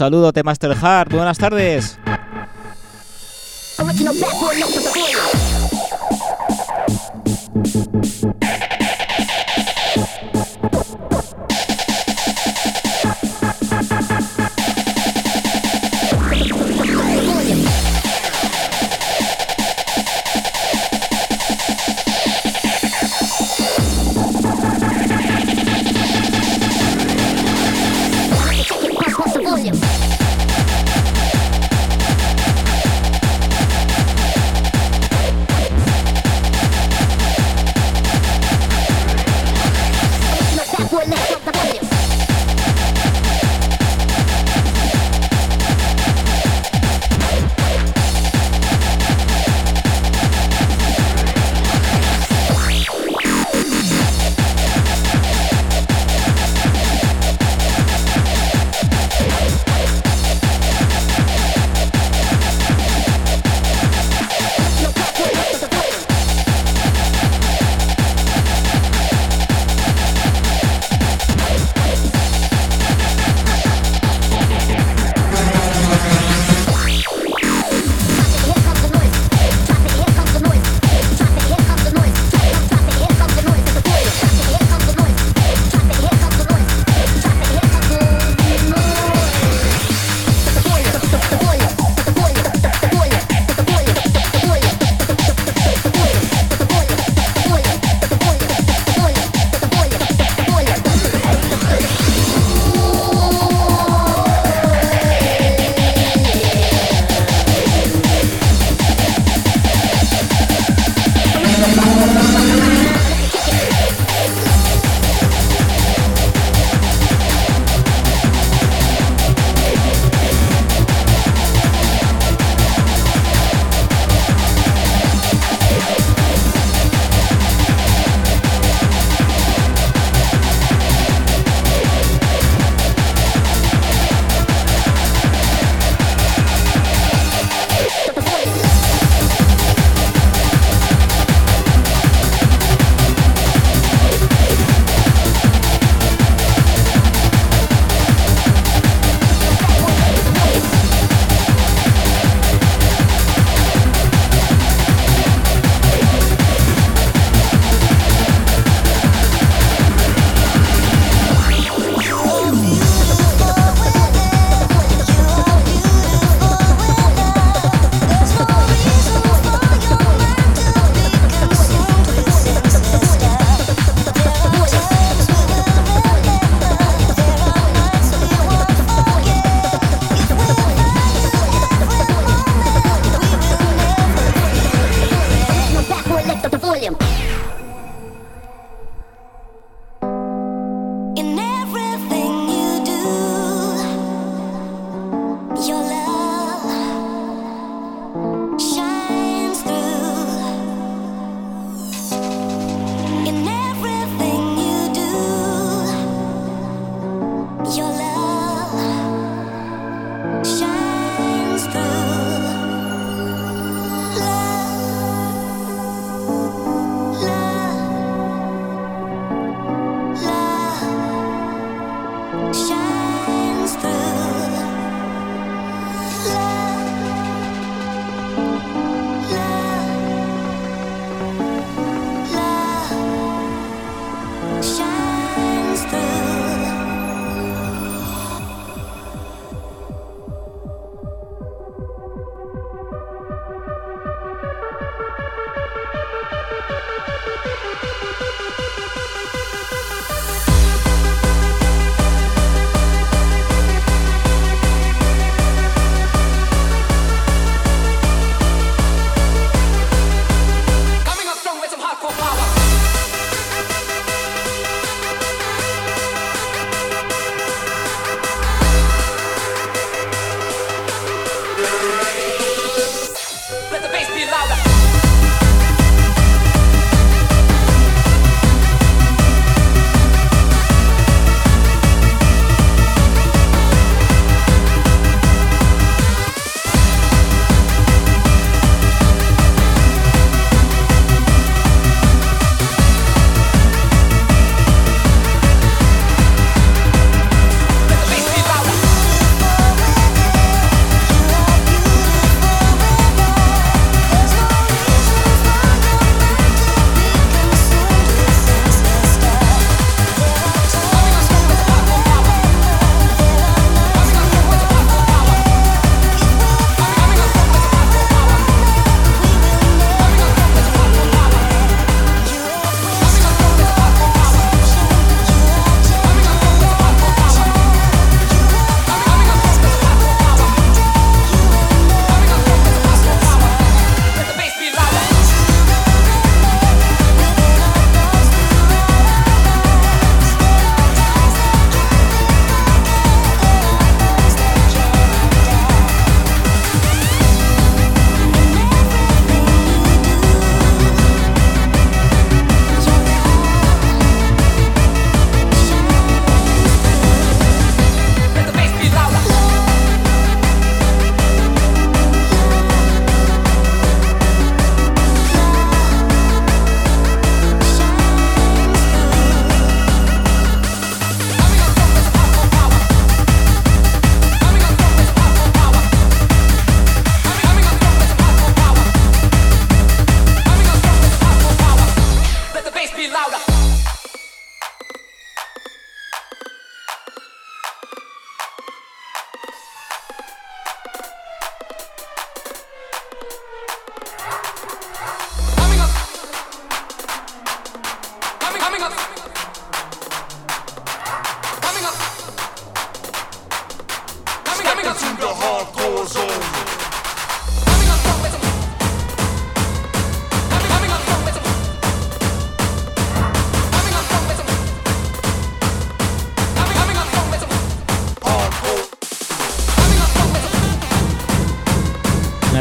Saludo, Master Heart. Buenas tardes.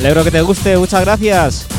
Alegro que te guste, muchas gracias.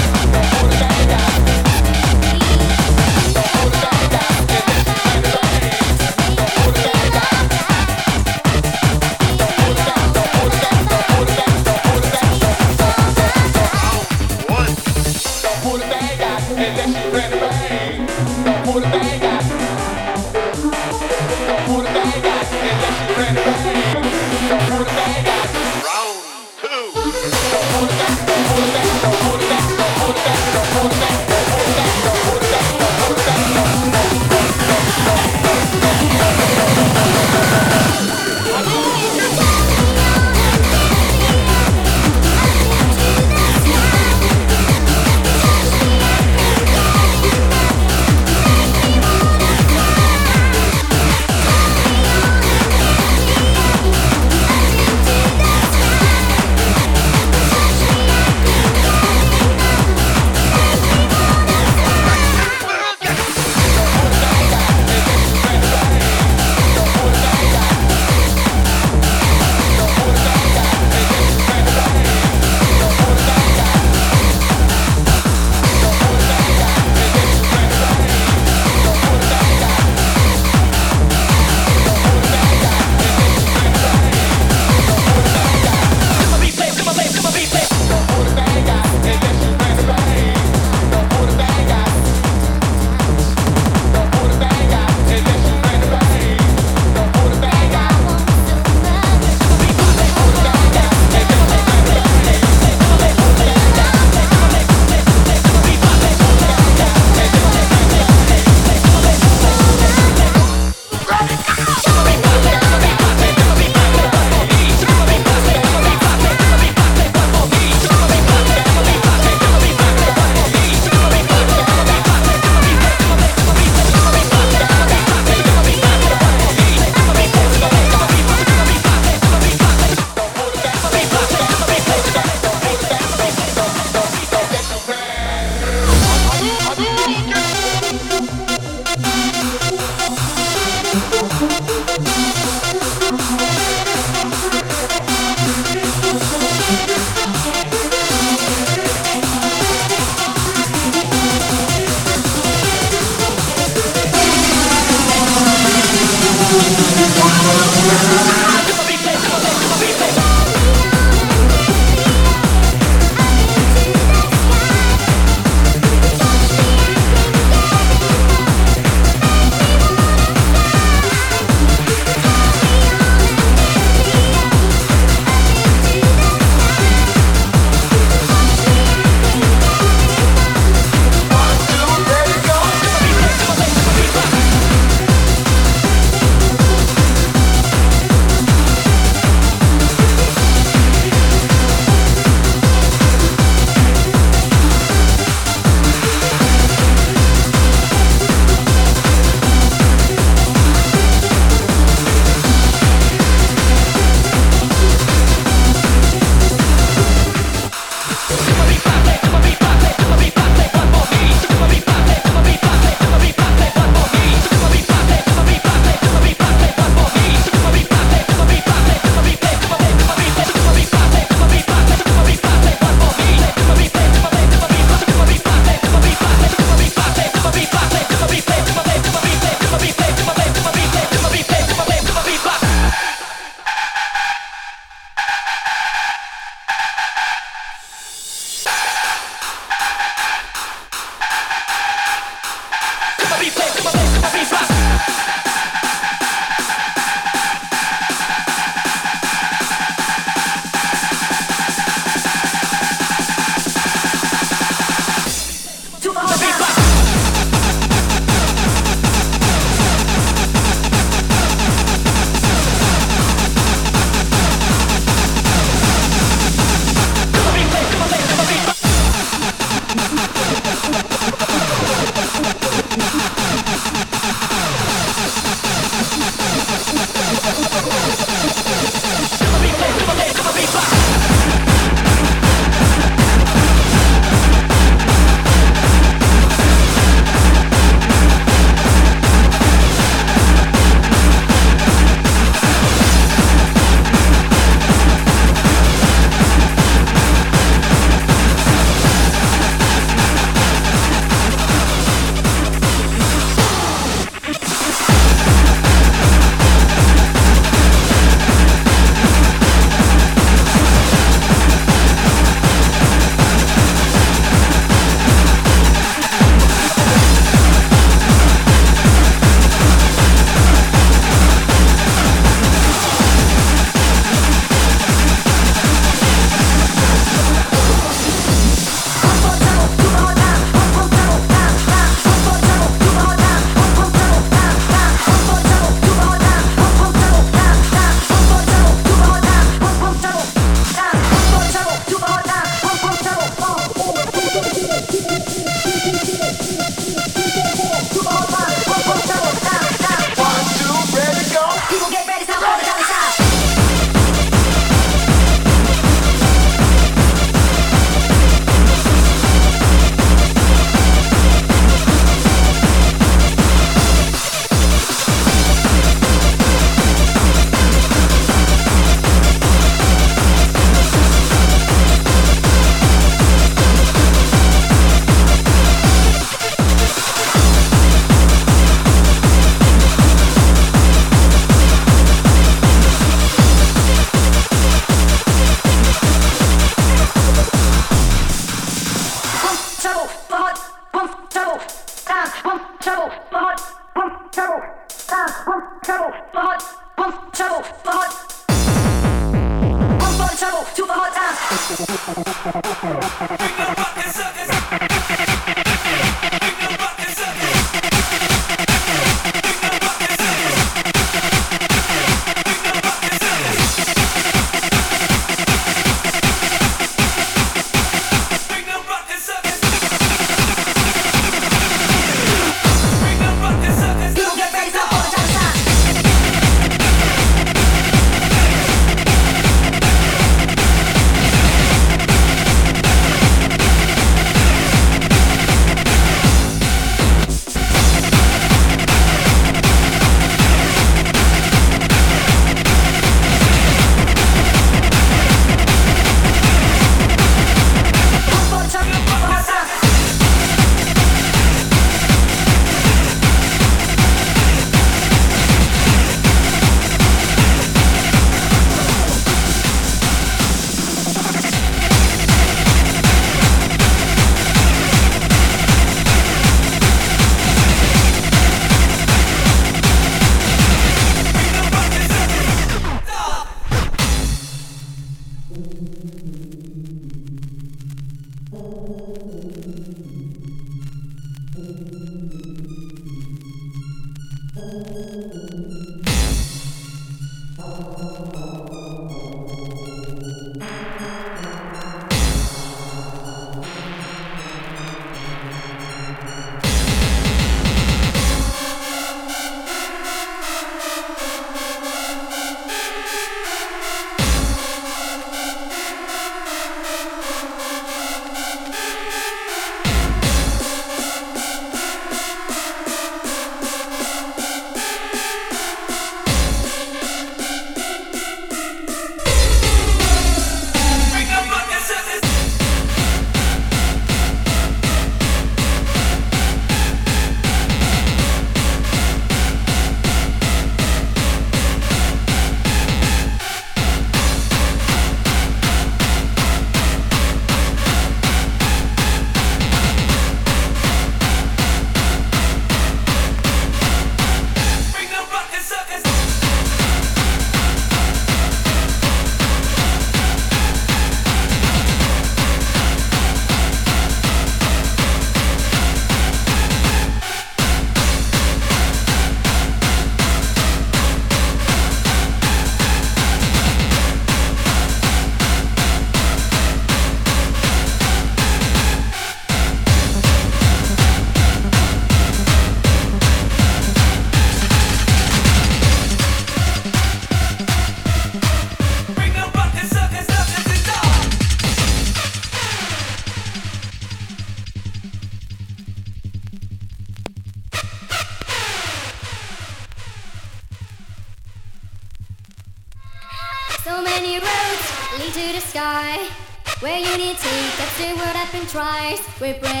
nice, we bring.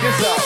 Check this.